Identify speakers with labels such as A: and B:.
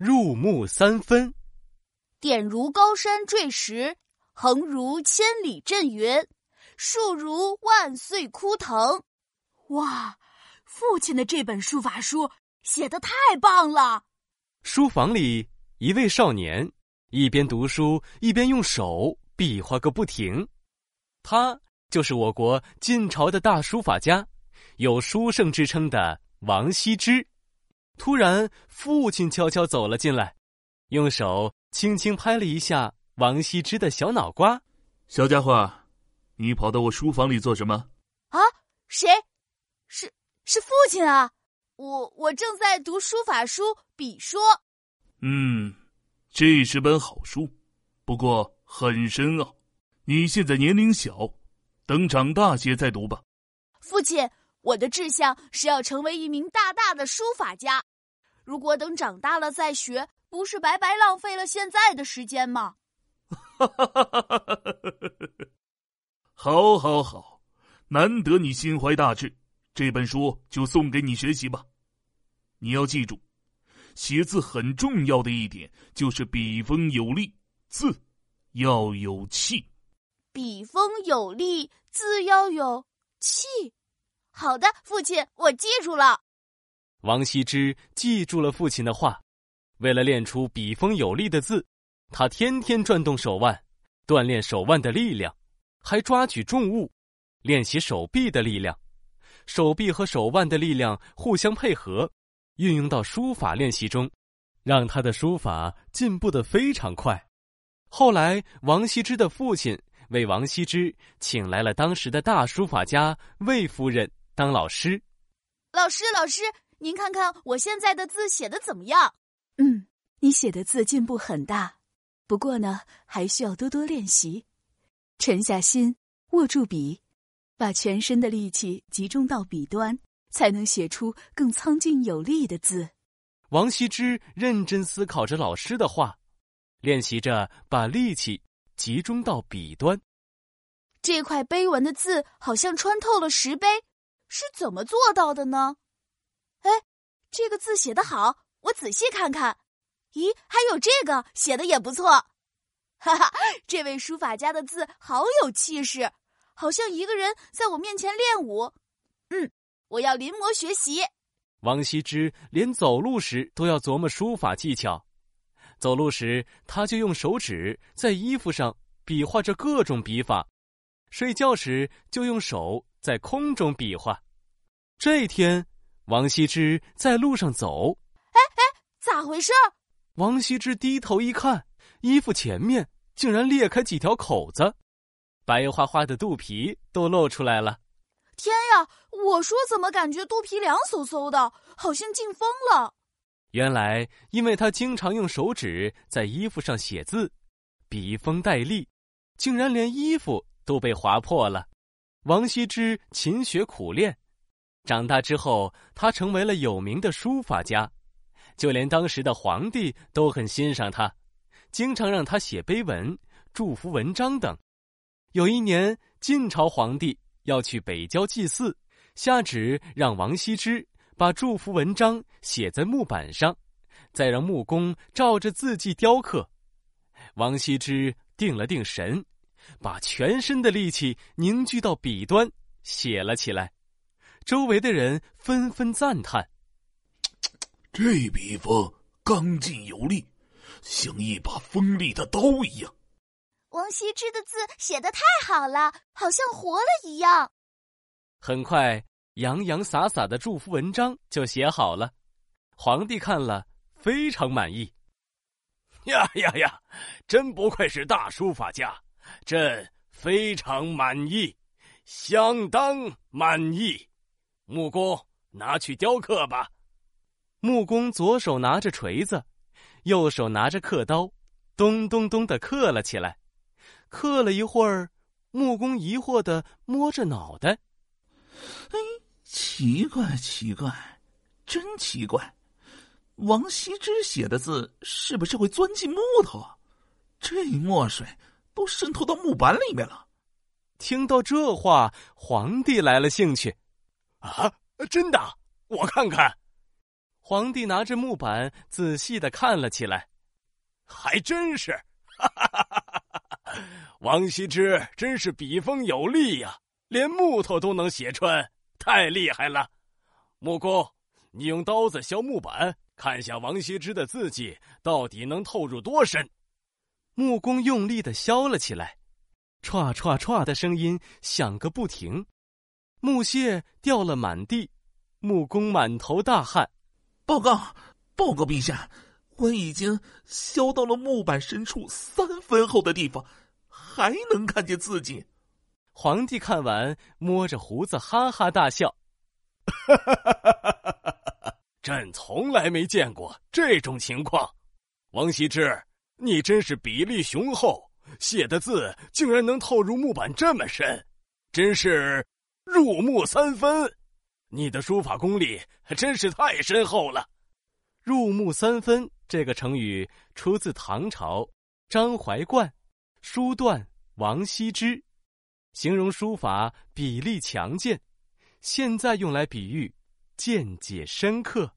A: 入木三分。
B: 点如高山坠石，横如千里阵云，竖如万岁枯藤。
C: 哇，父亲的这本书法书写的太棒了！
A: 书房里，一位少年一边读书一边用手比划个不停。他就是我国晋朝的大书法家，有书圣之称的王羲之。突然，父亲悄悄走了进来，用手轻轻拍了一下王羲之的小脑瓜。
D: 小家伙，你跑到我书房里做什么？
B: 啊，谁？是是父亲啊！我我正在读书法书《笔说》。
D: 嗯，这是本好书，不过很深奥。你现在年龄小，等长大些再读吧。
B: 父亲，我的志向是要成为一名大大的书法家。如果等长大了再学，不是白白浪费了现在的时间吗？
D: 哈哈哈哈哈哈！好，好，好，难得你心怀大志，这本书就送给你学习吧。你要记住，写字很重要的一点就是笔锋有力，字要有气。
B: 笔锋有力，字要有气。好的，父亲，我记住了。
A: 王羲之记住了父亲的话，为了练出笔锋有力的字，他天天转动手腕，锻炼手腕的力量，还抓举重物，练习手臂的力量。手臂和手腕的力量互相配合，运用到书法练习中，让他的书法进步的非常快。后来，王羲之的父亲。为王羲之请来了当时的大书法家魏夫人当老师。
B: 老师，老师，您看看我现在的字写的怎么样？
C: 嗯，你写的字进步很大，不过呢，还需要多多练习。沉下心，握住笔，把全身的力气集中到笔端，才能写出更苍劲有力的字。
A: 王羲之认真思考着老师的话，练习着把力气。集中到笔端，
B: 这块碑文的字好像穿透了石碑，是怎么做到的呢？哎，这个字写得好，我仔细看看。咦，还有这个写的也不错。哈哈，这位书法家的字好有气势，好像一个人在我面前练武。嗯，我要临摹学习。
A: 王羲之连走路时都要琢磨书法技巧。走路时，他就用手指在衣服上比划着各种笔法；睡觉时，就用手在空中比划。这一天，王羲之在路上走，
B: 哎哎，咋回事？
A: 王羲之低头一看，衣服前面竟然裂开几条口子，白花花的肚皮都露出来了。
B: 天呀！我说怎么感觉肚皮凉飕飕的，好像进风了。
A: 原来，因为他经常用手指在衣服上写字，笔锋带力，竟然连衣服都被划破了。王羲之勤学苦练，长大之后，他成为了有名的书法家，就连当时的皇帝都很欣赏他，经常让他写碑文、祝福文章等。有一年，晋朝皇帝要去北郊祭祀，下旨让王羲之。把祝福文章写在木板上，再让木工照着字迹雕刻。王羲之定了定神，把全身的力气凝聚到笔端，写了起来。周围的人纷纷赞叹：“
D: 这笔锋刚劲有力，像一把锋利的刀一样。”
B: 王羲之的字写的太好了，好像活了一样。
A: 很快。洋洋洒洒的祝福文章就写好了，皇帝看了非常满意。
E: 呀呀呀！真不愧是大书法家，朕非常满意，相当满意。木工，拿去雕刻吧。
A: 木工左手拿着锤子，右手拿着刻刀，咚咚咚的刻了起来。刻了一会儿，木工疑惑的摸着脑袋：“
F: 哎。”奇怪，奇怪，真奇怪！王羲之写的字是不是会钻进木头？这墨水都渗透到木板里面了。
A: 听到这话，皇帝来了兴趣。
E: 啊，真的？我看看。
G: 皇帝拿着木板仔细的看了起来，
A: 还真是，哈哈哈哈！王羲之真是笔锋有力呀，连木头都能写穿，太厉害了。木工，你用刀子削木板，看下王羲之的字迹到底能透入多深。
G: 木工用力的削了起来，歘歘歘的声音响个不停，木屑掉了满地，木工满头大汗。
D: 报告，报告陛下，我已经削到了木板深处三分厚的地方，还能看见自己。
G: 皇帝看完，摸着胡子哈哈大笑：“
A: 朕从来没见过这种情况。王羲之，你真是笔力雄厚，写的字竟然能透入木板这么深，真是入木三分。”你的书法功力真是太深厚了，“
G: 入木三分”这个成语出自唐朝张怀灌《书断王羲之》，形容书法比例强健，现在用来比喻见解深刻。